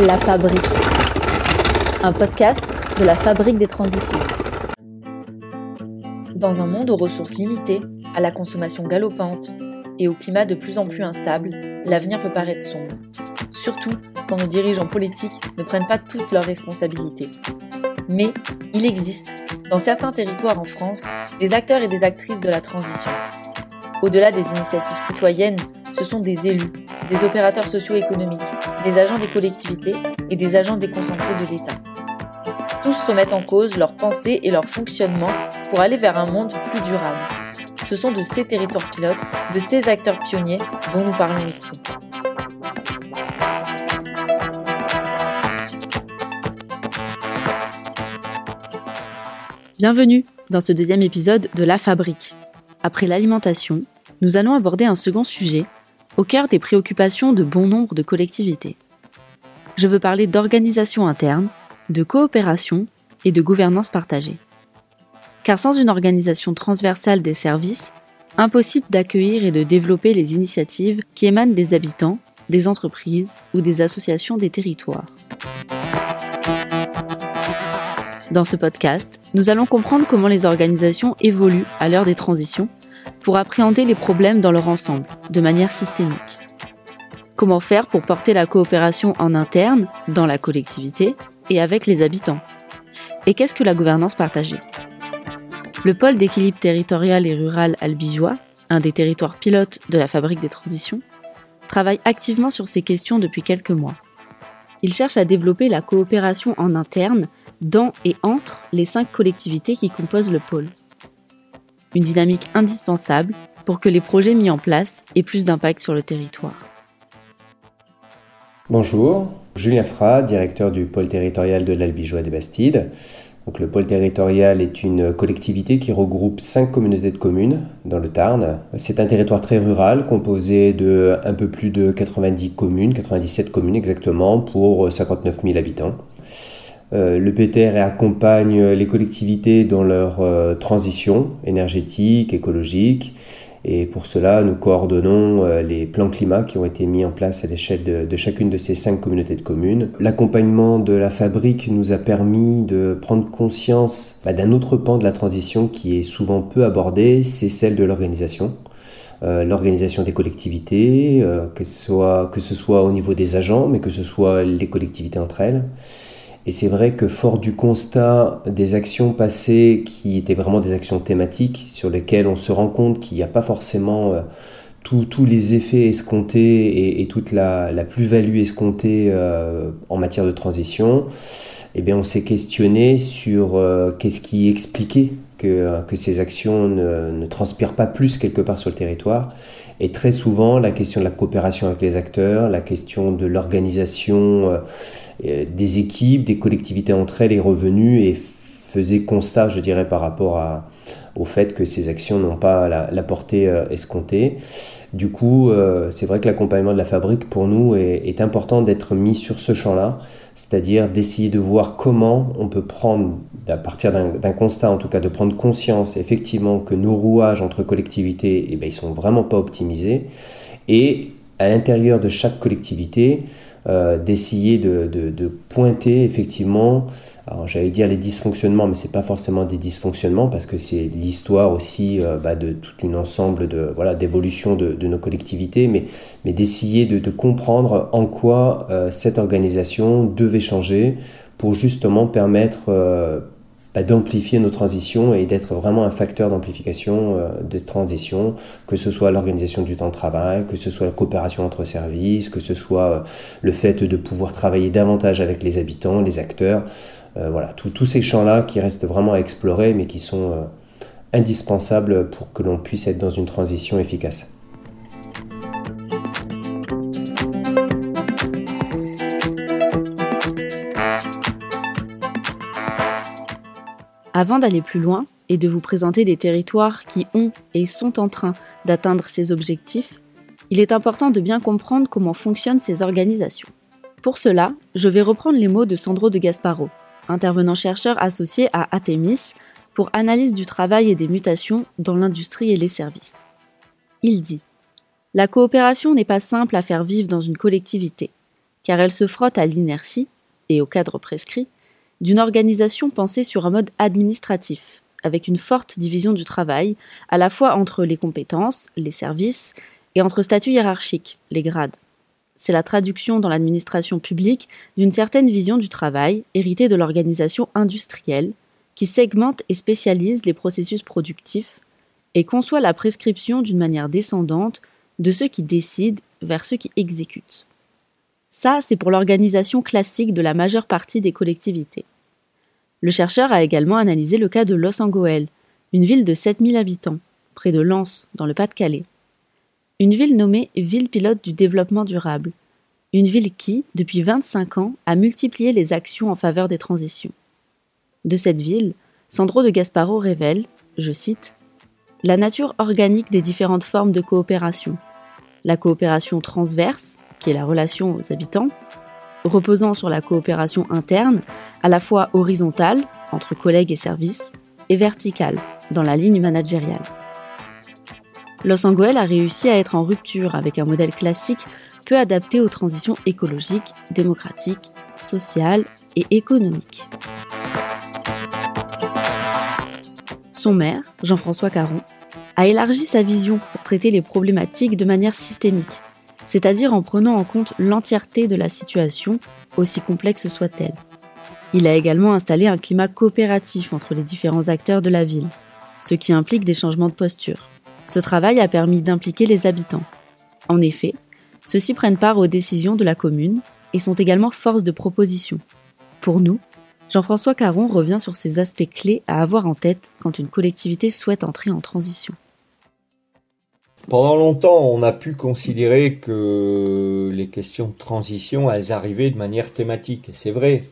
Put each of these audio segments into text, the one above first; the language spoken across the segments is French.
La Fabrique, un podcast de la Fabrique des transitions. Dans un monde aux ressources limitées, à la consommation galopante et au climat de plus en plus instable, l'avenir peut paraître sombre. Surtout quand nos dirigeants politiques ne prennent pas toutes leurs responsabilités. Mais il existe, dans certains territoires en France, des acteurs et des actrices de la transition. Au-delà des initiatives citoyennes, ce sont des élus, des opérateurs socio-économiques, des agents des collectivités et des agents déconcentrés de l'État. Tous remettent en cause leurs pensées et leur fonctionnement pour aller vers un monde plus durable. Ce sont de ces territoires pilotes, de ces acteurs pionniers dont nous parlons ici. Bienvenue dans ce deuxième épisode de La Fabrique. Après l'alimentation, nous allons aborder un second sujet au cœur des préoccupations de bon nombre de collectivités. Je veux parler d'organisation interne, de coopération et de gouvernance partagée. Car sans une organisation transversale des services, impossible d'accueillir et de développer les initiatives qui émanent des habitants, des entreprises ou des associations des territoires. Dans ce podcast, nous allons comprendre comment les organisations évoluent à l'heure des transitions pour appréhender les problèmes dans leur ensemble, de manière systémique. Comment faire pour porter la coopération en interne, dans la collectivité et avec les habitants Et qu'est-ce que la gouvernance partagée? Le pôle d'équilibre territorial et rural albigeois, un des territoires pilotes de la fabrique des transitions, travaille activement sur ces questions depuis quelques mois. Il cherche à développer la coopération en interne dans et entre les cinq collectivités qui composent le pôle une dynamique indispensable pour que les projets mis en place aient plus d'impact sur le territoire. Bonjour, Julien Fra, directeur du pôle territorial de l'Albigeois des Bastides. Le pôle territorial est une collectivité qui regroupe cinq communautés de communes dans le Tarn. C'est un territoire très rural composé de un peu plus de 90 communes, 97 communes exactement, pour 59 000 habitants. Euh, le PTR accompagne les collectivités dans leur euh, transition énergétique, écologique. Et pour cela, nous coordonnons euh, les plans climat qui ont été mis en place à l'échelle de, chacune de ces cinq communautés de communes. L'accompagnement de la fabrique nous a permis de prendre conscience bah, d'un autre pan de la transition qui est souvent peu abordé, c'est celle de l'organisation. l'organisation des collectivités, que, soit, que ce soit au niveau des agents, mais que ce soit les collectivités entre elles. Et c'est vrai que fort du constat des actions passées qui étaient vraiment des actions thématiques sur lesquelles on se rend compte qu'il n'y a pas forcément euh, tous les effets escomptés et, toute la, plus-value escomptée euh, en matière de transition, eh bien on s'est questionné sur euh, qu'est-ce qui expliquait que, ces actions ne, transpirent pas plus quelque part sur le territoire. Et très souvent, la question de la coopération avec les acteurs, la question de l'organisation euh, des équipes, des collectivités entre elles est revenue et faisait constat, je dirais, par rapport à, au fait que ces actions n'ont pas la, portée euh, escomptée. Du coup, euh, c'est vrai que l'accompagnement de la fabrique, pour nous, est, important d'être mis sur ce champ-là, c'est-à-dire d'essayer de voir comment on peut prendre, à partir d'un constat en tout cas, de prendre conscience effectivement que nos rouages entre collectivités, eh ben, ils sont vraiment pas optimisés, et à l'intérieur de chaque collectivité, euh, d'essayer de, pointer effectivement, alors j'allais dire les dysfonctionnements, mais c'est pas forcément des dysfonctionnements parce que c'est l'histoire aussi euh, bah, de tout un ensemble de voilà d'évolution de, nos collectivités, mais, mais d'essayer de, comprendre en quoi euh, cette organisation devait changer pour justement permettre bah, d'amplifier nos transitions et d'être vraiment un facteur d'amplification euh, des transitions, que ce soit l'organisation du temps de travail, que ce soit la coopération entre services, que ce soit euh, le fait de pouvoir travailler davantage avec les habitants, les acteurs. Euh, voilà, tous ces champs-là qui restent vraiment à explorer, mais qui sont indispensables pour que l'on puisse être dans une transition efficace. Avant d'aller plus loin et de vous présenter des territoires qui ont et sont en train d'atteindre ces objectifs, il est important de bien comprendre comment fonctionnent ces organisations. Pour cela, je vais reprendre les mots de Sandro de Gasparo, intervenant chercheur associé à Atemis pour analyse du travail et des mutations dans l'industrie et les services. Il dit La coopération n'est pas simple à faire vivre dans une collectivité, car elle se frotte à l'inertie, et au cadre prescrit, d'une organisation pensée sur un mode administratif, avec une forte division du travail, à la fois entre les compétences, les services, et entre statuts hiérarchiques, les grades. C'est la traduction dans l'administration publique d'une certaine vision du travail héritée de l'organisation industrielle, qui segmente et spécialise les processus productifs et conçoit la prescription d'une manière descendante de ceux qui décident vers ceux qui exécutent. Ça, c'est pour l'organisation classique de la majeure partie des collectivités. Le chercheur a également analysé le cas de Los Angeles, une ville de 7000 habitants, près de Lens, dans le Pas-de-Calais. Une ville nommée ville pilote du développement durable. Une ville qui, depuis 25 ans, a multiplié les actions en faveur des transitions. De cette ville, Sandro de Gasparo révèle, je cite, la nature organique des différentes formes de coopération. La coopération transverse, qui est la relation aux habitants, reposant sur la coopération interne, à la fois horizontale, entre collègues et services, et verticale, dans la ligne managériale. Los Angeles a réussi à être en rupture avec un modèle classique peu adapté aux transitions écologiques, démocratiques, sociales et économiques. Son maire, Jean-François Caron, a élargi sa vision pour traiter les problématiques de manière systémique, c'est-à-dire en prenant en compte l'entièreté de la situation, aussi complexe soit-elle. Il a également installé un climat coopératif entre les différents acteurs de la ville, ce qui implique des changements de posture. Ce travail a permis d'impliquer les habitants. En effet, ceux-ci prennent part aux décisions de la commune et sont également force de proposition. Pour nous, Jean-François Caron revient sur ces aspects clés à avoir en tête quand une collectivité souhaite entrer en transition. Pendant longtemps, on a pu considérer que les questions de transition, elles arrivaient de manière thématique. Et c'est vrai.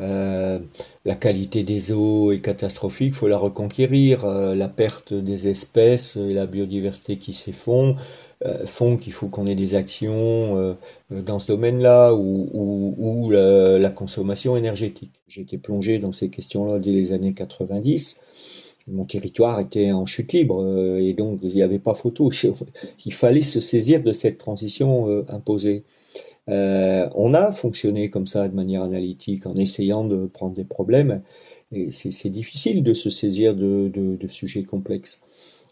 Euh, la qualité des eaux est catastrophique, faut la reconquérir. Euh, la perte des espèces et la biodiversité qui s'effondre euh, font qu'il faut qu'on ait des actions dans ce domaine-là ou, la, consommation énergétique. Été plongé dans ces questions-là dès les années 90 mon territoire était en chute libre et donc il n'y avait pas photo. Il fallait se saisir de cette transition imposée. Euh, on a fonctionné comme ça de manière analytique en essayant de prendre des problèmes. Et c'est difficile de se saisir de, sujets complexes.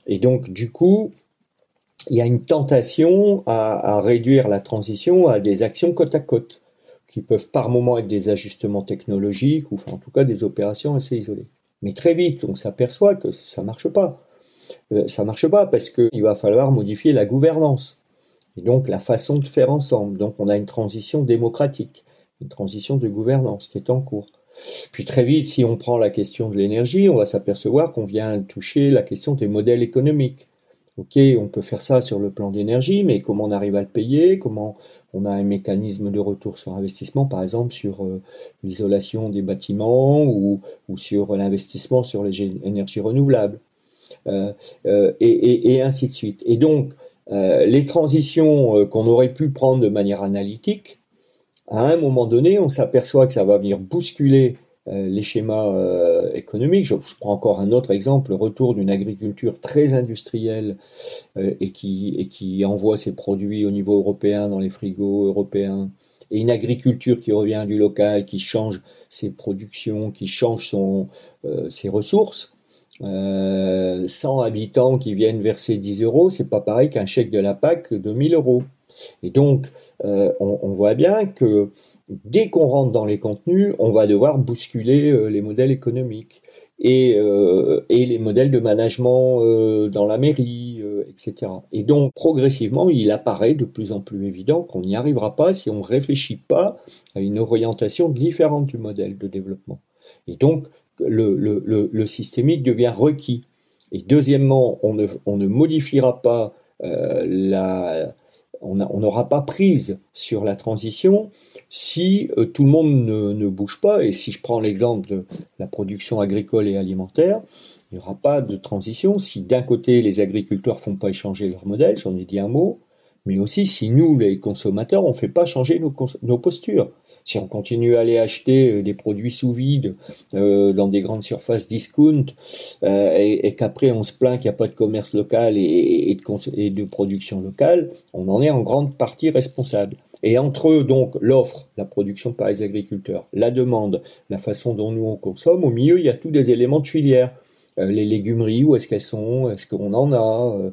Et donc, du coup, il y a une tentation à, réduire la transition à des actions côte à côte, qui peuvent par moment être des ajustements technologiques ou en tout cas des opérations assez isolées. Mais très vite, on s'aperçoit que ça marche pas. Euh, ça marche pas parce qu'il va falloir modifier la gouvernance et donc la façon de faire ensemble. Donc on a une transition démocratique, une transition de gouvernance qui est en cours. Puis très vite, si on prend la question de l'énergie, on va s'apercevoir qu'on vient toucher la question des modèles économiques. Ok, on peut faire ça sur le plan d'énergie, mais comment on arrive à le payer? Comment on a un mécanisme de retour sur investissement, par exemple sur euh, l'isolation des bâtiments ou, sur l'investissement sur les énergies renouvelables, euh, euh, et, ainsi de suite. Et donc, les transitions qu'on aurait pu prendre de manière analytique, à un moment donné, on s'aperçoit que ça va venir bousculer les schémas économiques. Je, prends encore un autre exemple, le retour d'une agriculture très industrielle et, qui, et qui envoie ses produits au niveau européen dans les frigos européens, et une agriculture qui revient du local, qui change ses productions, qui change son, ses ressources. 100 euh, habitants qui viennent verser 10 euros, c'est pas pareil qu'un chèque de la PAC de 1000 euros. Et donc, euh, on, voit bien que dès qu'on rentre dans les contenus, on va devoir bousculer euh, les modèles économiques et, et les modèles de management dans la mairie, etc. Et donc, progressivement, il apparaît de plus en plus évident qu'on n'y arrivera pas si on ne réfléchit pas à une orientation différente du modèle de développement. Et donc, le, systémique devient requis. Et deuxièmement, on ne, modifiera pas euh, la, on n'aura pas prise sur la transition si euh, tout le monde ne, bouge pas. Et si je prends l'exemple de la production agricole et alimentaire, il n'y aura pas de transition si d'un côté les agriculteurs font pas échanger leur modèle, j'en ai dit un mot, mais aussi si nous, les consommateurs, on ne fait pas changer nos postures si on continue à aller acheter euh, des produits sous vide euh, dans des grandes surfaces discount euh, et, qu'après on se plaint qu'il n'y a pas de commerce local et, de, production locale, on en est en grande partie responsable. Et entre donc l'offre, la production par les agriculteurs, la demande, la façon dont nous on consomme, au milieu il y a tous des éléments de filière. Les légumeries, où est-ce qu'elles sont, est-ce qu'on en a,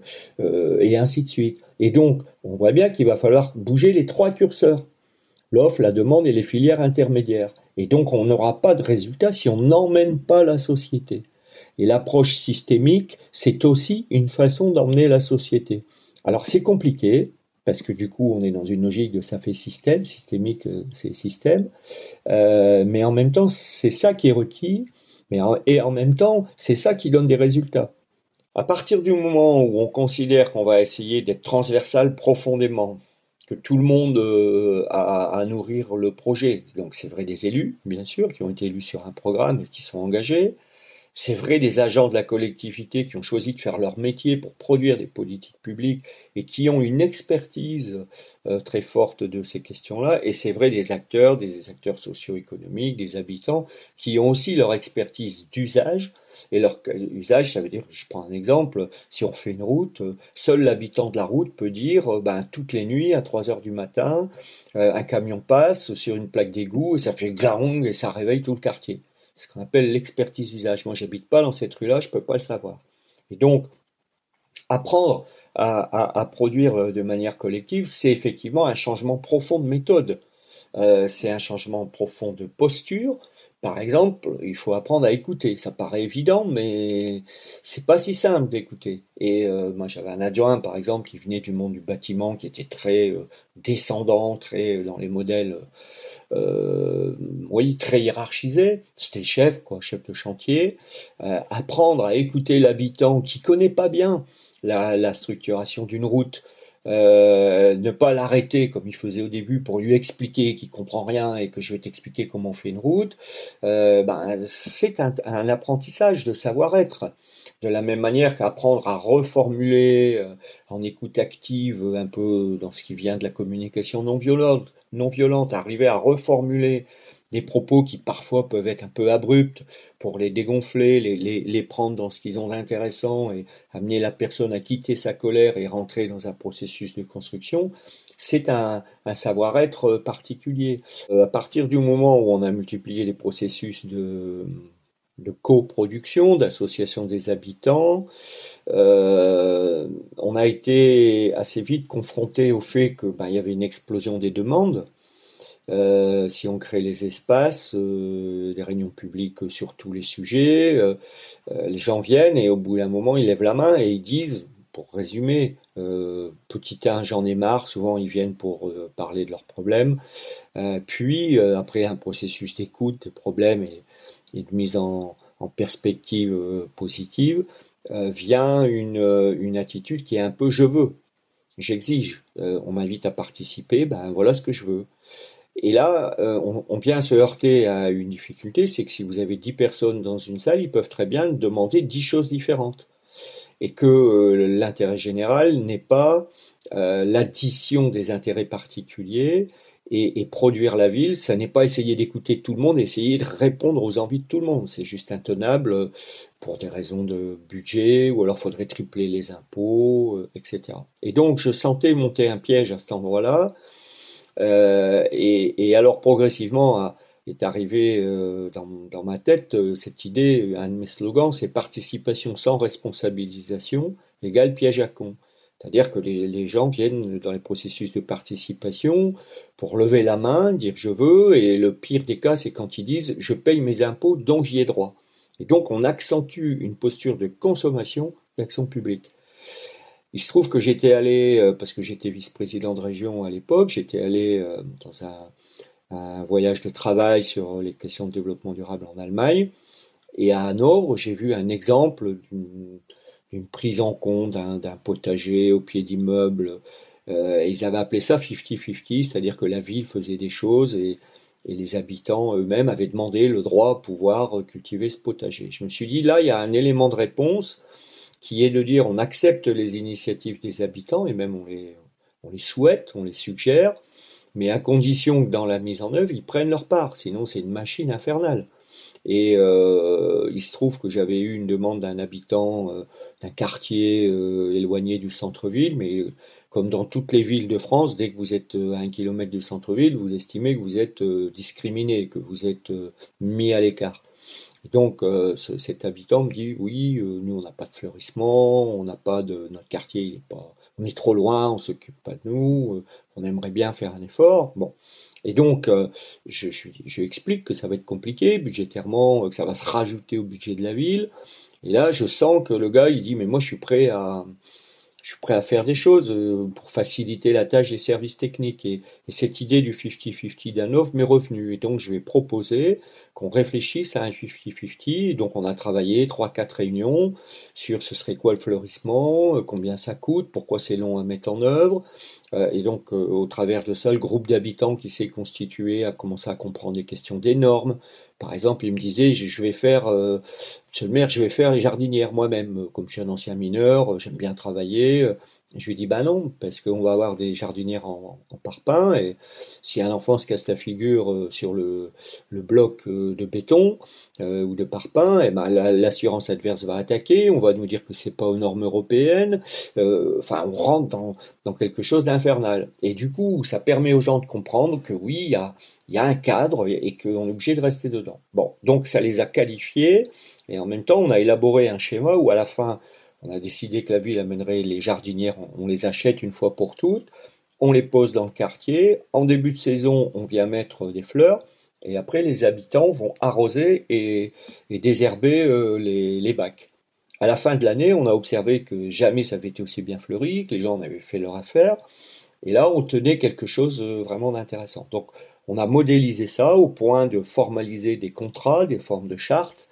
et ainsi de suite. Et donc, on voit bien qu'il va falloir bouger les trois curseurs l'offre, la demande et les filières intermédiaires. Et donc, on n'aura pas de résultat si on n'emmène pas la société. Et l'approche systémique, c'est aussi une façon d'emmener la société. Alors, c'est compliqué, parce que du coup, on est dans une logique de ça fait système, systémique, c'est système. mais en même temps, c'est ça qui est requis mais et en même temps, c'est ça qui donne des résultats. À partir du moment où on considère qu'on va essayer d'être transversal profondément, tout le monde euh, a à nourrir le projet, donc c'est vrai des élus, bien sûr, qui ont été élus sur un programme et qui sont engagés, c'est vrai des agents de la collectivité qui ont choisi de faire leur métier pour produire des politiques publiques et qui ont une expertise euh, très forte de ces questions-là. Et c'est vrai des acteurs, des acteurs socio-économiques, des habitants qui ont aussi leur expertise d'usage. Et leur usage, ça veut dire, je prends un exemple, si on fait une route, seul l'habitant de la route peut dire, euh, ben, toutes les nuits, à 3 heures du matin, euh, un camion passe sur une plaque d'égout et ça fait glang et ça réveille tout le quartier ce qu'on appelle l'expertise d'usage. Moi, j'habite pas dans cette rue-là, je peux pas le savoir. Et donc, apprendre à, produire euh, de manière collective, c'est effectivement un changement profond de méthode. Euh, c'est un changement profond de posture. Par exemple, il faut apprendre à écouter. Ça paraît évident, mais c'est pas si simple d'écouter. Et euh, moi, j'avais un adjoint, par exemple, qui venait du monde du bâtiment, qui était très descendant, très dans les modèles euh, oui, très hiérarchisé. C'était chef, quoi, chef de chantier. Euh, apprendre à écouter l'habitant qui connaît pas bien la, structuration d'une route. Euh, ne pas l'arrêter comme il faisait au début pour lui expliquer qu'il comprend rien et que je vais t'expliquer comment on fait une route, ben, c'est un, un, apprentissage de savoir-être. De la même manière qu'apprendre à reformuler euh, en écoute active, un peu dans ce qui vient de la communication non violente, non violente, arriver à reformuler des propos qui parfois peuvent être un peu abrupts pour les dégonfler, les, prendre dans ce qu'ils ont d'intéressant et amener la personne à quitter sa colère et rentrer dans un processus de construction, c'est un, savoir-être particulier. Euh, à partir du moment où on a multiplié les processus de coproduction, d'association des habitants. Euh, on a été assez vite confronté au fait que ben, y avait une explosion des demandes. Euh, si on crée les espaces, euh, les réunions publiques sur tous les sujets, les gens viennent et au bout d'un moment ils lèvent la main et ils disent, pour résumer, petit 1 j'en ai marre, souvent ils viennent pour parler de leurs problèmes, puis après un processus d'écoute des problèmes et de mise en, perspective euh, positive, euh, vient une, euh, une, attitude qui est un peu je veux, j'exige, on m'invite à participer, ben voilà ce que je veux. Et là, on, on, vient se heurter à une difficulté, c'est que si vous avez 10 personnes dans une salle, ils peuvent très bien demander 10 choses différentes. Et que l'intérêt général n'est pas l'addition des intérêts particuliers, et, produire la ville, ça n'est pas essayer d'écouter tout le monde, essayer de répondre aux envies de tout le monde. C'est juste intenable pour des raisons de budget, ou alors faudrait tripler les impôts, euh, etc. Et donc je sentais monter un piège à cet endroit-là, euh, et, alors progressivement est arrivé euh, dans, ma tête cette idée, un de mes slogans, c'est participation sans responsabilisation égale piège à con. C'est-à-dire que les, gens viennent dans les processus de participation pour lever la main, dire je veux, et le pire des cas, c'est quand ils disent je paye mes impôts, donc j'y ai droit. Et donc on accentue une posture de consommation d'action publique. Il se trouve que j'étais allé, euh, parce que j'étais vice-président de région à l'époque, j'étais allé euh, dans un, voyage de travail sur les questions de développement durable en Allemagne, et à Hanovre, j'ai vu un exemple d'une une prise en compte d'un potager au pied d'immeubles. Euh, ils avaient appelé ça 50-50, c'est-à-dire que la ville faisait des choses et, les habitants eux-mêmes avaient demandé le droit à pouvoir cultiver ce potager. Je me suis dit, là, il y a un élément de réponse qui est de dire on accepte les initiatives des habitants et même on les, on les souhaite, on les suggère, mais à condition que dans la mise en œuvre, ils prennent leur part, sinon c'est une machine infernale. Et euh, il se trouve que j'avais eu une demande d'un habitant euh, d'un quartier euh, éloigné du centre-ville, mais comme dans toutes les villes de France, dès que vous êtes à un kilomètre du centre-ville, vous estimez que vous êtes discriminé, que vous êtes mis à l'écart. Donc cet habitant me dit oui, nous on n'a pas de fleurissement, on n'a pas de notre quartier, il est pas, on est trop loin, on s'occupe pas de nous, on aimerait bien faire un effort. Bon, et donc, euh, je, je, je, explique que ça va être compliqué budgétairement, que ça va se rajouter au budget de la ville. Et là, je sens que le gars, il dit, mais moi, je suis prêt à, je suis prêt à faire des choses euh, pour faciliter la tâche des services techniques. Et, cette idée du 50-50 d'un offre m'est revenue. Et donc, je vais proposer qu'on réfléchisse à un 50-50. Donc, on a travaillé 3-4 réunions sur ce serait quoi le fleurissement, euh, combien ça coûte, pourquoi c'est long à mettre en œuvre. Euh, et donc, au travers de ça, le groupe d'habitants qui s'est constitué a commencé à comprendre des questions des normes, par exemple, il me disait, je, vais faire, euh, monsieur le maire, je vais faire les jardinières moi-même. Comme je suis un ancien mineur, j'aime bien travailler. Je lui dis, bah non, parce qu'on va avoir des jardinières en, en, parpaing, et si un enfant se casse la figure euh, sur le, bloc euh, de béton euh, ou de parpaing, et eh ben, l'assurance adverse va attaquer, on va nous dire que c'est pas aux normes européennes, enfin, on rentre dans, dans quelque chose d'infernal. Et du coup, ça permet aux gens de comprendre que oui, il y a, y a un cadre et qu'on est obligé de rester dedans. Bon, donc ça les a qualifiés, et en même temps, on a élaboré un schéma où à la fin, on a décidé que la ville amènerait les jardinières, on les achète une fois pour toutes, on les pose dans le quartier, en début de saison on vient mettre des fleurs, et après les habitants vont arroser et, désherber euh, les, bacs. À la fin de l'année, on a observé que jamais ça avait été aussi bien fleuri, que les gens en avaient fait leur affaire, et là on tenait quelque chose euh, vraiment d'intéressant. Donc on a modélisé ça au point de formaliser des contrats, des formes de chartes,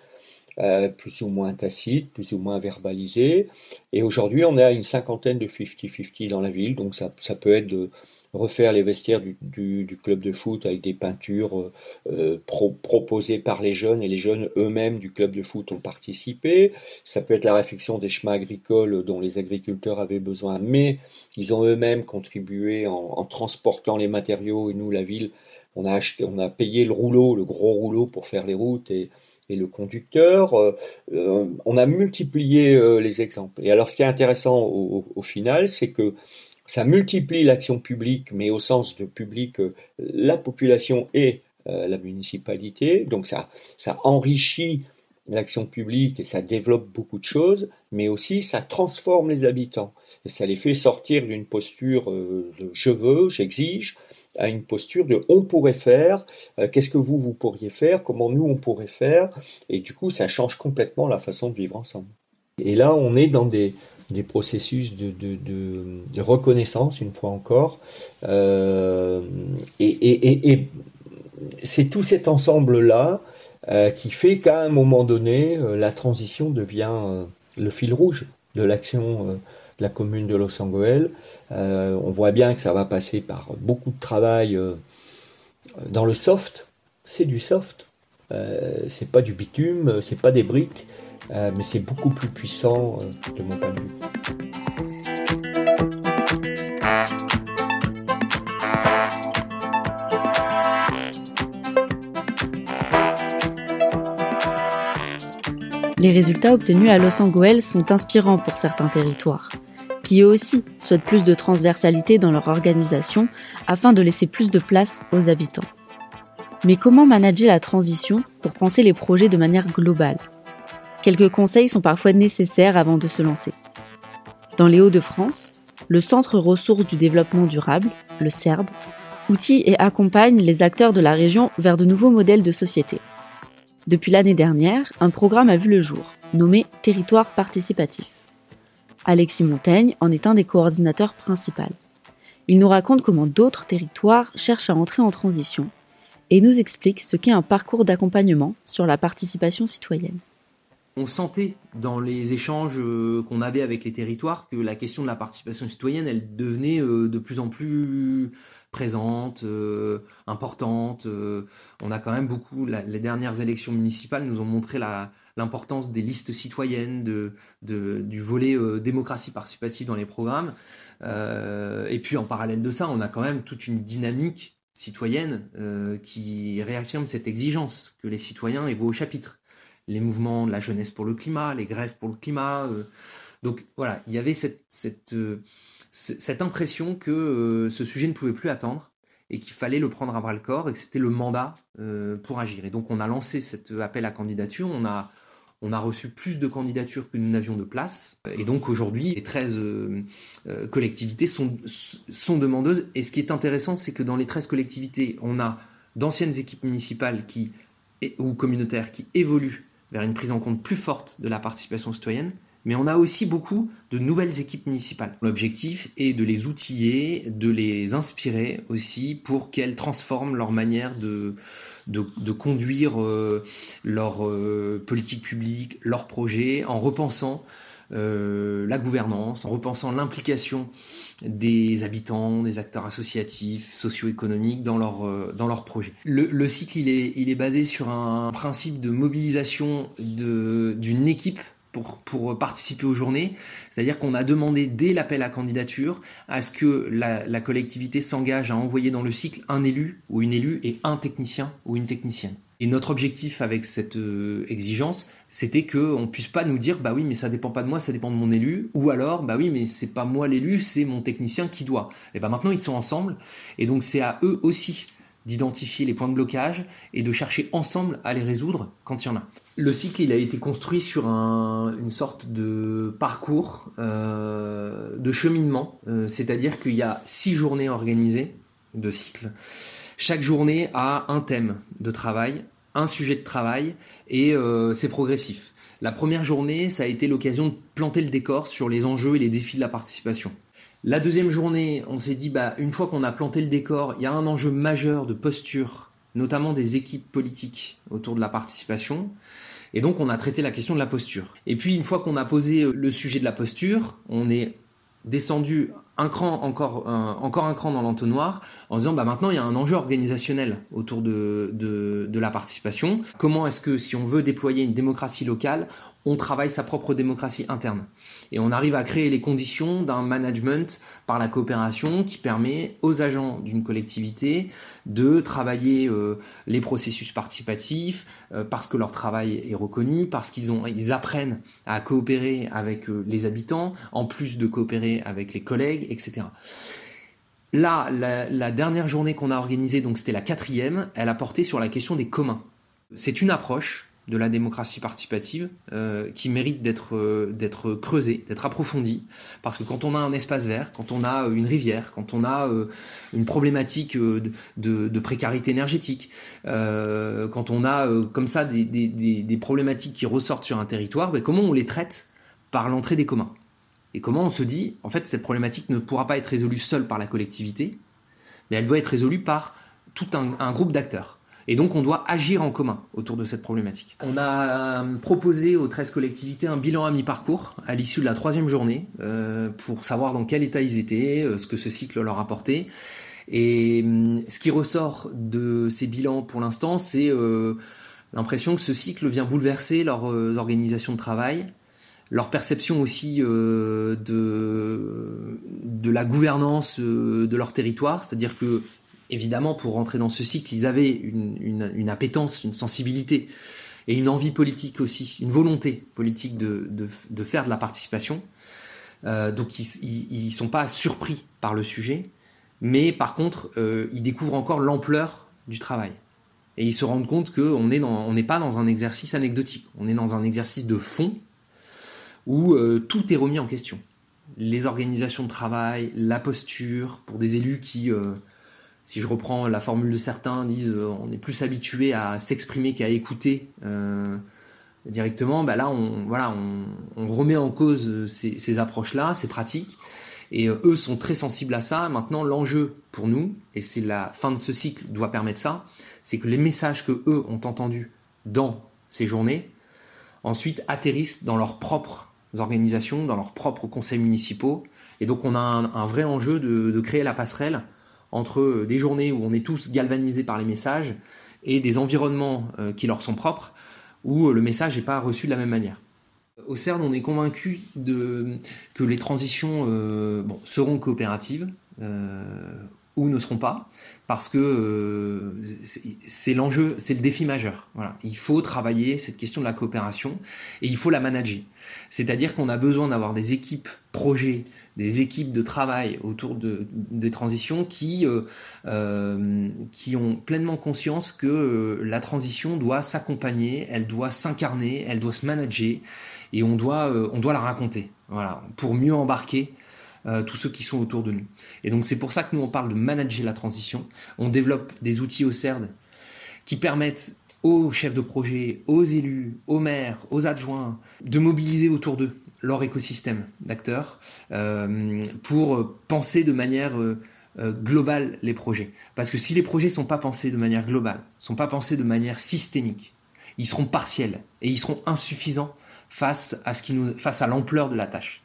euh, plus ou moins tacite, plus ou moins verbalisé. Et aujourd'hui, on à une cinquantaine de 50-50 dans la ville, donc ça, ça, peut être de refaire les vestiaires du, club de foot avec des peintures euh, euh pro, proposées par les jeunes, et les jeunes eux-mêmes du club de foot ont participé. Ça peut être la réflexion des chemins agricoles dont les agriculteurs avaient besoin, mais ils ont eux-mêmes contribué en, en transportant les matériaux, et nous, la ville, on a acheté, on a payé le rouleau, le gros rouleau pour faire les routes, et et le conducteur. Euh, euh, on a multiplié euh, les exemples. Et alors ce qui est intéressant au, final, c'est que ça multiplie l'action publique, mais au sens de public, la population et la municipalité. Donc ça, ça enrichit l'action publique et ça développe beaucoup de choses, mais aussi ça transforme les habitants. Et ça les fait sortir d'une posture de je veux, j'exige, à une posture de on pourrait faire, euh, qu'est-ce que vous, vous pourriez faire, comment nous, on pourrait faire, et du coup, ça change complètement la façon de vivre ensemble. Et là, on est dans des, des processus de, de, reconnaissance, une fois encore, euh, et, et, et, c'est tout cet ensemble-là euh, qui fait qu'à un moment donné, la transition devient le fil rouge de l'action la commune de Los Angeles. Euh, on voit bien que ça va passer par beaucoup de travail euh, dans le soft. C'est du soft. Euh, c'est pas du bitume, c'est pas des briques, mais c'est beaucoup plus puissant de mon point de vue. Les résultats obtenus à Los Angeles sont inspirants pour certains territoires qui eux aussi souhaitent plus de transversalité dans leur organisation afin de laisser plus de place aux habitants. Mais comment manager la transition pour penser les projets de manière globale? Quelques conseils sont parfois nécessaires avant de se lancer. Dans les Hauts-de-France, le Centre Ressources du Développement Durable, le CERD, outille et accompagne les acteurs de la région vers de nouveaux modèles de société. Depuis l'année dernière, un programme a vu le jour, nommé Territoire participatif. Alexis Montaigne en est un des coordinateurs principaux. Il nous raconte comment d'autres territoires cherchent à entrer en transition et nous explique ce qu'est un parcours d'accompagnement sur la participation citoyenne. On sentait dans les échanges euh, qu'on avait avec les territoires que la question de la participation citoyenne, elle devenait euh, de plus en plus présente, euh, importante. On a quand même beaucoup, les dernières élections municipales nous ont montré la, l'importance des listes citoyennes, de, du volet euh, démocratie participative dans les programmes. Euh, et puis en parallèle de ça, on a quand même toute une dynamique citoyennes qui réaffirment cette exigence que les citoyens aient au chapitre. Les mouvements de la jeunesse pour le climat, les grèves pour le climat. donc voilà, il y avait cette, cette, cette impression que ce sujet ne pouvait plus attendre et qu'il fallait le prendre à bras le corps et que c'était le mandat pour agir. Et donc on a lancé cet appel à candidature, on a on a reçu plus de candidatures que nous n'avions de places. Et donc aujourd'hui, les 13 euh, euh, collectivités sont, sont demandeuses. Et ce qui est intéressant, c'est que dans les 13 collectivités, on a d'anciennes équipes municipales qui, ou communautaires qui évoluent vers une prise en compte plus forte de la participation citoyenne. Mais on a aussi beaucoup de nouvelles équipes municipales. L'objectif est de les outiller, de les inspirer aussi pour qu'elles transforment leur manière de, conduire euh, leur euh, politique publique, leurs projets, en repensant euh, la gouvernance, en repensant l'implication des habitants, des acteurs associatifs, socio-économiques dans leur dans leurs projets. Le, cycle il est il est basé sur un principe de mobilisation d'une équipe pour, participer aux journées. C'est-à-dire qu'on a demandé dès l'appel à candidature à ce que la, collectivité s'engage à envoyer dans le cycle un élu ou une élue et un technicien ou une technicienne. Et notre objectif avec cette euh, exigence, c'était qu'on ne puisse pas nous dire bah oui mais ça dépend pas de moi, ça dépend de mon élu, ou alors bah oui mais c'est pas moi l'élu, c'est mon technicien qui doit. Et ben maintenant ils sont ensemble, et donc c'est à eux aussi d'identifier les points de blocage et de chercher ensemble à les résoudre quand il y en a. Le cycle, a été construit sur une sorte de parcours euh, de cheminement, euh, c'est-à-dire qu'il y a six journées organisées de cycle. Chaque journée a un thème de travail, un sujet de travail, et euh, c'est progressif. La première journée, ça a été l'occasion de planter le décor sur les enjeux et les défis de la participation. La deuxième journée, on s'est dit, bah, une fois qu'on a planté le décor, il y a un enjeu majeur de posture, notamment des équipes politiques autour de la participation. Et donc, on a traité la question de la posture. Et puis, une fois qu'on a posé le sujet de la posture, on est descendu encore, un cran dans l'entonnoir en disant bah maintenant il y a un enjeu organisationnel autour de la participation. Comment est-ce que si on veut déployer une démocratie locale, on travaille sa propre démocratie interne et on arrive à créer les conditions d'un management par la coopération qui permet aux agents d'une collectivité de travailler euh, les processus participatifs euh, parce que leur travail est reconnu, parce qu'ils ils apprennent à coopérer avec euh, les habitants en plus de coopérer avec les collègues, etc. Là, la dernière journée qu'on a organisée, donc c'était la quatrième, elle a porté sur la question des communs. C'est une approche de la démocratie participative euh, qui mérite d'être euh, d'être creusé, d'être approfondi, parce que quand on a un espace vert, quand on a une rivière, quand on a euh, une problématique de, précarité énergétique, quand on a comme ça des, des, problématiques qui ressortent sur un territoire, ben comment on les traite par l'entrée des communs? Et comment on se dit, en fait, cette problématique ne pourra pas être résolue seule par la collectivité, mais elle doit être résolue par tout un groupe d'acteurs. Et donc on doit agir en commun autour de cette problématique. On a euh, proposé aux 13 collectivités un bilan à mi-parcours à l'issue de la troisième journée euh, pour savoir dans quel état ils étaient, euh, ce que ce cycle leur apportait. Et hum, ce qui ressort de ces bilans pour l'instant, c'est l'impression que ce cycle vient bouleverser leurs organisations de travail, leur perception aussi de, de la gouvernance de leur territoire, c'est-à-dire que évidemment, pour rentrer dans ce cycle, ils avaient une, une, appétence, une sensibilité et une envie politique aussi, une volonté politique de, de, faire de la participation. Euh, donc ils ne sont pas surpris par le sujet, mais par contre, euh, ils découvrent encore l'ampleur du travail. Et ils se rendent compte qu'on n'est pas dans un exercice anecdotique, on est dans un exercice de fond où euh, tout est remis en question. Les organisations de travail, la posture, pour des élus qui si je reprends la formule de certains, disent euh, on est plus habitué à s'exprimer qu'à écouter euh, directement, bah là on, remet en cause ces, approches-là, ces pratiques, et euh, eux sont très sensibles à ça. Maintenant l'enjeu pour nous, et c'est la fin de ce cycle doit permettre ça, c'est que les messages que eux ont entendus dans ces journées, ensuite atterrissent dans leurs propres organisations, dans leurs propres conseils municipaux, et donc on a un, vrai enjeu de créer la passerelle entre des journées où on est tous galvanisés par les messages et des environnements euh, qui leur sont propres où le message n'est pas reçu de la même manière. Au CERN, on est convaincu que les transitions euh, seront coopératives. Euh, ou ne seront pas, parce que euh, c'est l'enjeu, c'est le défi majeur. Voilà. Il faut travailler cette question de la coopération et il faut la manager. C'est-à-dire qu'on a besoin d'avoir des équipes projets, des équipes de travail autour de, des transitions qui, euh, euh, qui ont pleinement conscience que la transition doit s'accompagner, elle doit s'incarner, elle doit se manager et on doit, on doit la raconter. Voilà, pour mieux embarquer euh, tous ceux qui sont autour de nous. Et donc c'est pour ça que nous on parle de manager la transition. On développe des outils au CERD qui permettent aux chefs de projet, aux élus, aux maires, aux adjoints, de mobiliser autour d'eux leur écosystème d'acteurs euh, pour penser de manière euh, globale les projets. Parce que si les projets ne sont pas pensés de manière globale, ne sont pas pensés de manière systémique, ils seront partiels et ils seront insuffisants face à, face à l'ampleur de la tâche.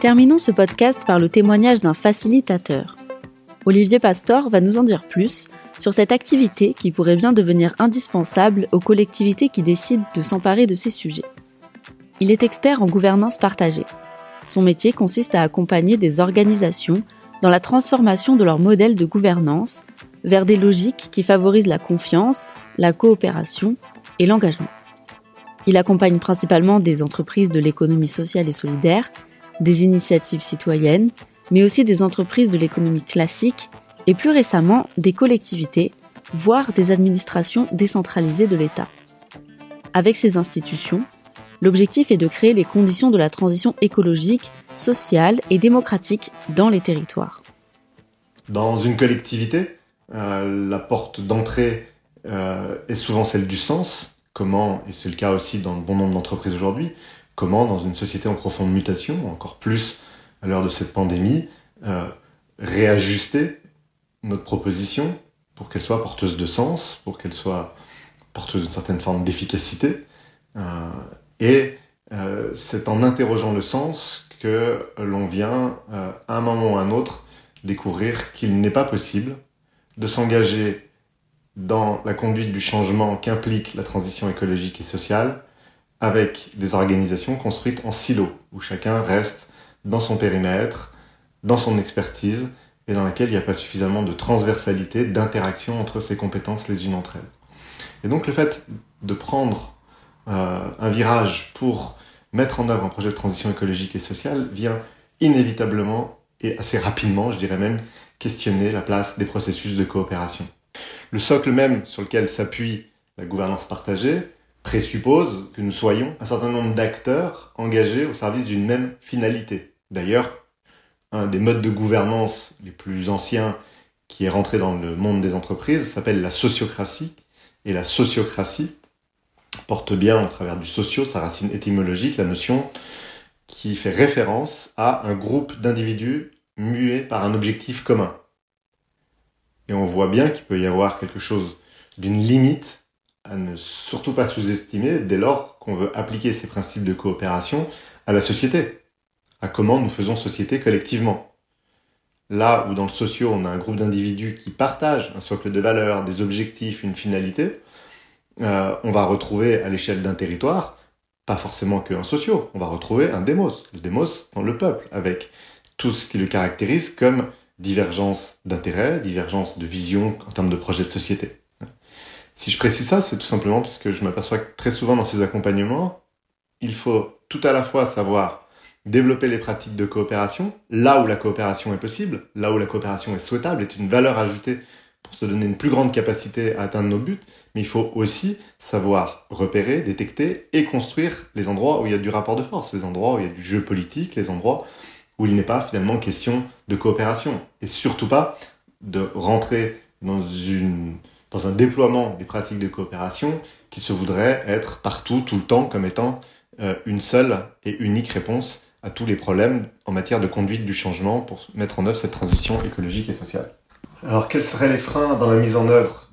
Terminons ce podcast par le témoignage d'un facilitateur. Olivier Pastor va nous en dire plus sur cette activité qui pourrait bien devenir indispensable aux collectivités qui décident de s'emparer de ces sujets. Il est expert en gouvernance partagée. Son métier consiste à accompagner des organisations dans la transformation de leur modèle de gouvernance vers des logiques qui favorisent la confiance, la coopération et l'engagement. Il accompagne principalement des entreprises de l'économie sociale et solidaire des initiatives citoyennes, mais aussi des entreprises de l'économie classique et plus récemment des collectivités, voire des administrations décentralisées de l'État. Avec ces institutions, l'objectif est de créer les conditions de la transition écologique, sociale et démocratique dans les territoires. Dans une collectivité, euh, la porte d'entrée euh, est souvent celle du sens. Comment, et c'est le cas aussi dans bon nombre d'entreprises aujourd'hui, comment, dans une société en profonde mutation, encore plus à l'heure de cette pandémie, euh, réajuster notre proposition pour qu'elle soit porteuse de sens, pour qu'elle soit porteuse d'une certaine forme d'efficacité. Euh, et euh, c'est en interrogeant le sens que l'on vient, à un moment ou à un autre, découvrir qu'il n'est pas possible de s'engager dans la conduite du changement qu'implique la transition écologique et sociale avec des organisations construites en silos, où chacun reste dans son périmètre, dans son expertise, et dans laquelle il n'y a pas suffisamment de transversalité, d'interaction entre ces compétences les unes entre elles. Et donc le fait de prendre euh, un virage pour mettre en œuvre un projet de transition écologique et sociale vient inévitablement et assez rapidement, je dirais même, questionner la place des processus de coopération. Le socle même sur lequel s'appuie la gouvernance partagée, présuppose que nous soyons un certain nombre d'acteurs engagés au service d'une même finalité. D'ailleurs, un des modes de gouvernance les plus anciens qui est rentré dans le monde des entreprises s'appelle la sociocratie. Et la sociocratie porte bien, au travers du socio, sa racine étymologique, la notion qui fait référence à un groupe d'individus mués par un objectif commun. Et on voit bien qu'il peut y avoir quelque chose d'une limite à ne surtout pas sous-estimer dès lors qu'on veut appliquer ces principes de coopération à la société, à comment nous faisons société collectivement. Là où dans le socio, on a un groupe d'individus qui partagent un socle de valeurs, des objectifs, une finalité, euh, on va retrouver à l'échelle d'un territoire, pas forcément qu'un socio, on va retrouver un démos, le démos dans le peuple, avec tout ce qui le caractérise comme divergence d'intérêts, divergence de vision en termes de projet de société. Si je précise ça, c'est tout simplement parce que je m'aperçois que très souvent dans ces accompagnements, il faut tout à la fois savoir développer les pratiques de coopération, là où la coopération est possible, là où la coopération est souhaitable, est une valeur ajoutée pour se donner une plus grande capacité à atteindre nos buts, mais il faut aussi savoir repérer, détecter et construire les endroits où il y a du rapport de force, les endroits où il y a du jeu politique, les endroits où il n'est pas finalement question de coopération, et surtout pas de rentrer dans une dans un déploiement des pratiques de coopération qui se voudrait être partout, tout le temps, comme étant euh, une seule et unique réponse à tous les problèmes en matière de conduite du changement pour mettre en œuvre cette transition écologique et sociale. Alors quels seraient les freins dans la mise en œuvre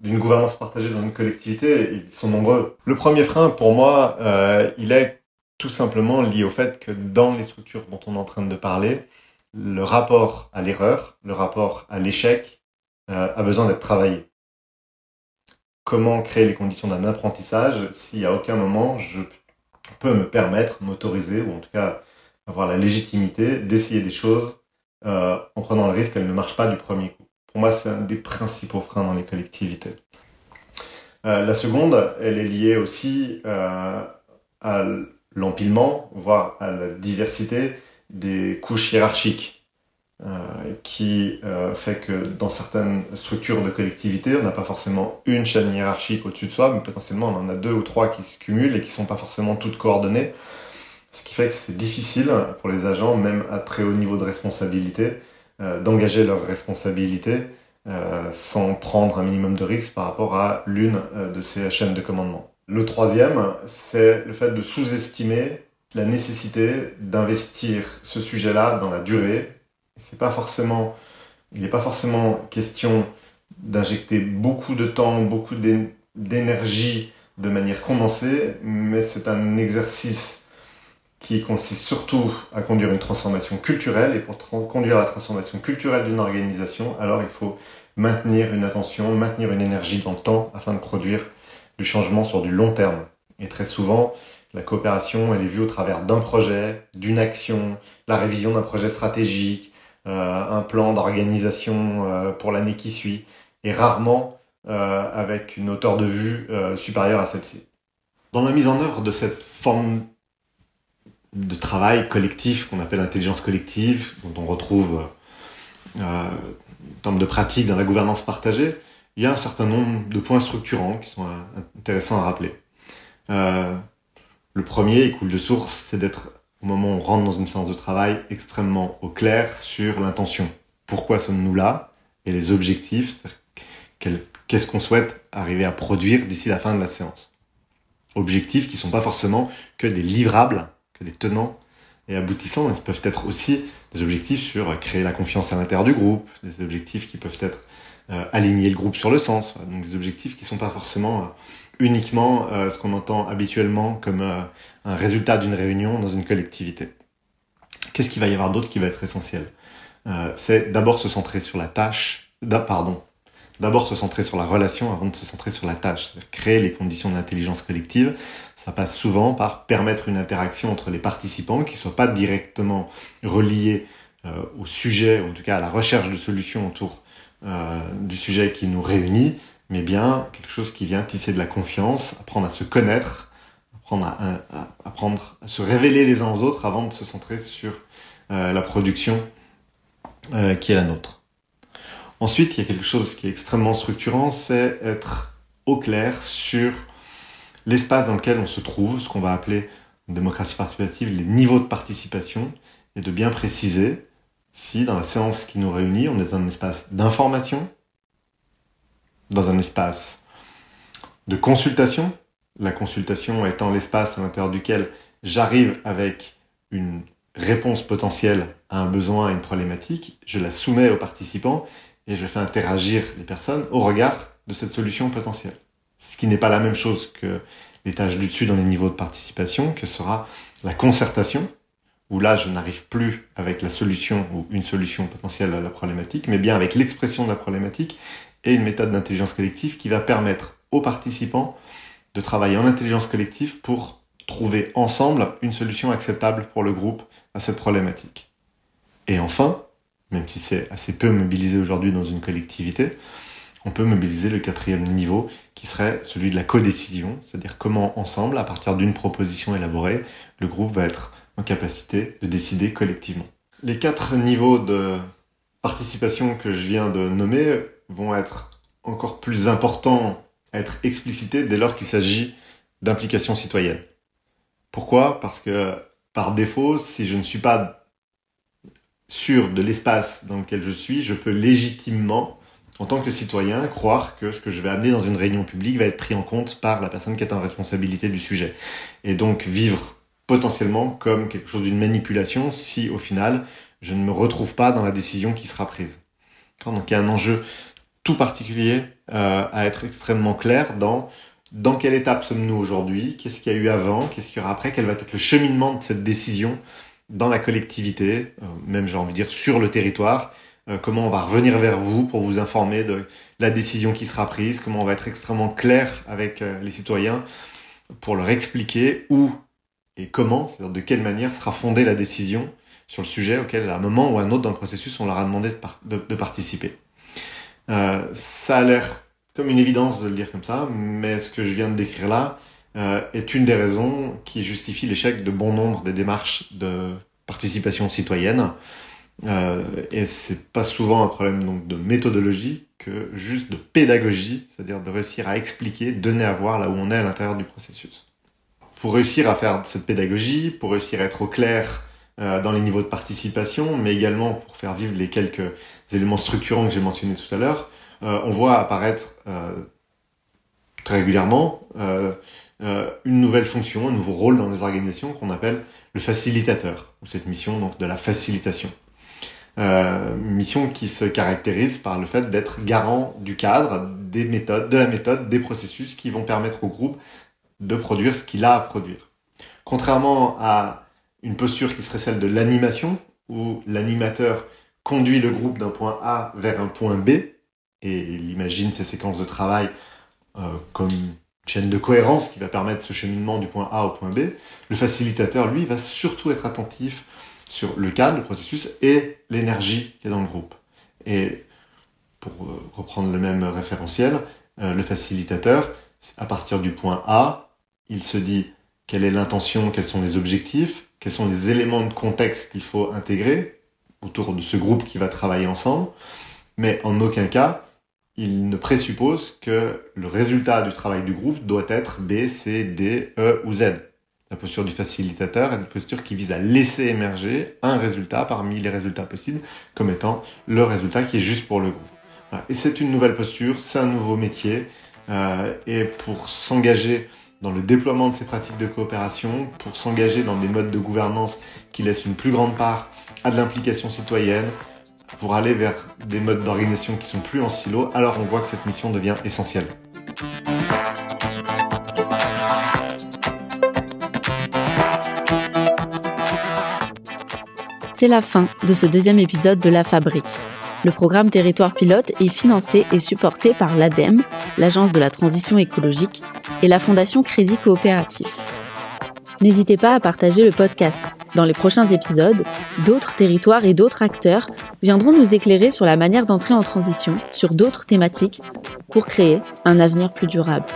d'une gouvernance partagée dans une collectivité? Ils sont nombreux. Le premier frein, pour moi, euh, il est tout simplement lié au fait que dans les structures dont on est en train de parler, le rapport à l'erreur, le rapport à l'échec euh, a besoin d'être travaillé comment créer les conditions d'un apprentissage si à aucun moment je peux me permettre, m'autoriser, ou en tout cas avoir la légitimité d'essayer des choses euh, en prenant le risque qu'elles ne marchent pas du premier coup. Pour moi, c'est un des principaux freins dans les collectivités. Euh, la seconde, elle est liée aussi euh, à l'empilement, voire à la diversité des couches hiérarchiques. Euh, qui euh, fait que dans certaines structures de collectivité, on n'a pas forcément une chaîne hiérarchique au-dessus de soi, mais potentiellement on en a deux ou trois qui se cumulent et qui sont pas forcément toutes coordonnées. Ce qui fait que c'est difficile pour les agents, même à très haut niveau de responsabilité, euh, d'engager leurs responsabilités sans prendre un minimum de risque par rapport à l'une de ces chaînes de commandement. Le troisième, c'est le fait de sous-estimer la nécessité d'investir ce sujet-là dans la durée c'est pas forcément, il n'est pas forcément question d'injecter beaucoup de temps, beaucoup d'énergie de manière condensée, mais c'est un exercice qui consiste surtout à conduire une transformation culturelle. Et pour conduire la transformation culturelle d'une organisation, alors il faut maintenir une attention, maintenir une énergie dans le temps afin de produire du changement sur du long terme. Et très souvent, la coopération, elle est vue au travers d'un projet, d'une action, la révision d'un projet stratégique, un plan d'organisation euh, pour l'année qui suit, et rarement euh, avec une hauteur de vue supérieure à celle-ci. Dans la mise en œuvre de cette forme de travail collectif qu'on appelle intelligence collective, dont on retrouve en termes de pratique dans la gouvernance partagée, il y a un certain nombre de points structurants qui sont intéressants à rappeler. le premier, il coule de source, c'est d'être au moment où on rentre dans une séance de travail, extrêmement au clair sur l'intention. Pourquoi sommes-nous là Et les objectifs, qu'est-ce qu'on souhaite arriver à produire d'ici la fin de la séance. Objectifs qui ne sont pas forcément que des livrables, que des tenants et aboutissants, ils peuvent être aussi des objectifs sur créer la confiance à l'intérieur du groupe, des objectifs qui peuvent être euh, aligner le groupe sur le sens, donc des objectifs qui ne sont pas forcément euh, uniquement euh, ce qu'on entend habituellement comme euh, un résultat d'une réunion dans une collectivité. Qu'est-ce qu'il va y avoir d'autre qui va être essentiel? Euh, C'est d'abord se centrer sur la tâche, pardon, d'abord se centrer sur la relation avant de se centrer sur la tâche. Créer les conditions d'intelligence collective, ça passe souvent par permettre une interaction entre les participants qui ne soit pas directement reliés au sujet, en tout cas à la recherche de solutions autour du sujet qui nous réunit, mais bien quelque chose qui vient tisser de la confiance, apprendre à se connaître, apprendre à, se révéler les uns aux autres avant de se centrer sur euh, la production euh, qui est la nôtre. Ensuite, il y a quelque chose qui est extrêmement structurant, c'est être au clair sur l'espace dans lequel on se trouve, ce qu'on va appeler en démocratie participative les niveaux de participation, et de bien préciser si dans la séance qui nous réunit, on est dans un espace d'information, dans un espace de consultation, la consultation étant l'espace à l'intérieur duquel j'arrive avec une réponse potentielle à un besoin, à une problématique, je la soumets aux participants et je fais interagir les personnes au regard de cette solution potentielle. Ce qui n'est pas la même chose que tâches du dessus dans les niveaux de participation, que sera la concertation, où là je n'arrive plus avec la solution ou une solution potentielle à la problématique, mais bien avec l'expression de la problématique et une méthode d'intelligence collective qui va permettre aux participants de travailler en intelligence collective pour trouver ensemble une solution acceptable pour le groupe à cette problématique. Et enfin, même si c'est assez peu mobilisé aujourd'hui dans une collectivité, on peut mobiliser le quatrième niveau qui serait celui de la codécision, c'est-à-dire comment ensemble, à partir d'une proposition élaborée, le groupe va être en capacité de décider collectivement. Les quatre niveaux de participation que je viens de nommer vont être encore plus importants à être explicités dès lors qu'il s'agit d'implication citoyenne. Pourquoi? Parce que par défaut, si je ne suis pas sûr de l'espace dans lequel je suis, je peux légitimement, en tant que citoyen, croire que ce que je vais amener dans une réunion publique va être pris en compte par la personne qui est en responsabilité du sujet. Et donc vivre potentiellement comme quelque chose d'une manipulation si au final je ne me retrouve pas dans la décision qui sera prise. Donc il y a un enjeu tout particulier euh, à être extrêmement clair dans dans quelle étape sommes-nous aujourd'hui, qu'est-ce qu'il y a eu avant, qu'est-ce qu'il y aura après, quel va être le cheminement de cette décision dans la collectivité, euh, même j'ai envie de dire sur le territoire, comment on va revenir vers vous pour vous informer de la décision qui sera prise, comment on va être extrêmement clair avec les citoyens pour leur expliquer où et comment, c'est-à-dire de quelle manière sera fondée la décision sur le sujet auquel, à un moment ou à un autre dans le processus, on leur a demandé de, participer. Euh, ça a l'air comme une évidence de le dire comme ça, mais ce que je viens de décrire là euh, est une des raisons qui justifie l'échec de bon nombre des démarches de participation citoyenne. Euh, et c'est pas souvent un problème donc de méthodologie que juste de pédagogie, c'est-à-dire de réussir à expliquer, donner à voir là où on est à l'intérieur du processus. Pour réussir à faire cette pédagogie, pour réussir à être au clair dans les niveaux de participation, mais également pour faire vivre les quelques éléments structurants que j'ai mentionnés tout à l'heure, euh, on voit apparaître euh, très régulièrement une nouvelle fonction, un nouveau rôle dans les organisations qu'on appelle le facilitateur, ou cette mission donc de la facilitation. mission qui se caractérise par le fait d'être garant du cadre, des méthodes, de la méthode, des processus qui vont permettre au groupe de produire ce qu'il a à produire. Contrairement à une posture qui serait celle de l'animation, où l'animateur conduit le groupe d'un point A vers un point B, et il imagine ces séquences de travail euh, comme chaîne de cohérence qui va permettre ce cheminement du point A au point B, le facilitateur, lui, va surtout être attentif sur le cadre, le processus et l'énergie qui est dans le groupe. Et pour euh, reprendre le même référentiel, euh, le facilitateur, à partir du point A, il se dit quelle est l'intention, quels sont les objectifs, quels sont les éléments de contexte qu'il faut intégrer autour de ce groupe qui va travailler ensemble, mais en aucun cas, il ne présuppose que le résultat du travail du groupe doit être B, C, D, E ou Z. La posture du facilitateur est une posture qui vise à laisser émerger un résultat parmi les résultats possibles comme étant le résultat qui est juste pour le groupe. Et c'est une nouvelle posture, c'est un nouveau métier, euh, et pour s'engager dans le déploiement de ces pratiques de coopération, pour s'engager dans des modes de gouvernance qui laissent une plus grande part à de l'implication citoyenne, pour aller vers des modes d'organisation qui sont plus en silo, alors on voit que cette mission devient essentielle. C'est la fin de ce deuxième épisode de La Fabrique. Le programme Territoire Pilote est financé et supporté par l'ADEME, l'Agence de la transition écologique, et la Fondation Crédit Coopératif. N'hésitez pas à partager le podcast. Dans les prochains épisodes, d'autres territoires et d'autres acteurs viendront nous éclairer sur la manière d'entrer en transition sur d'autres thématiques pour créer un avenir plus durable.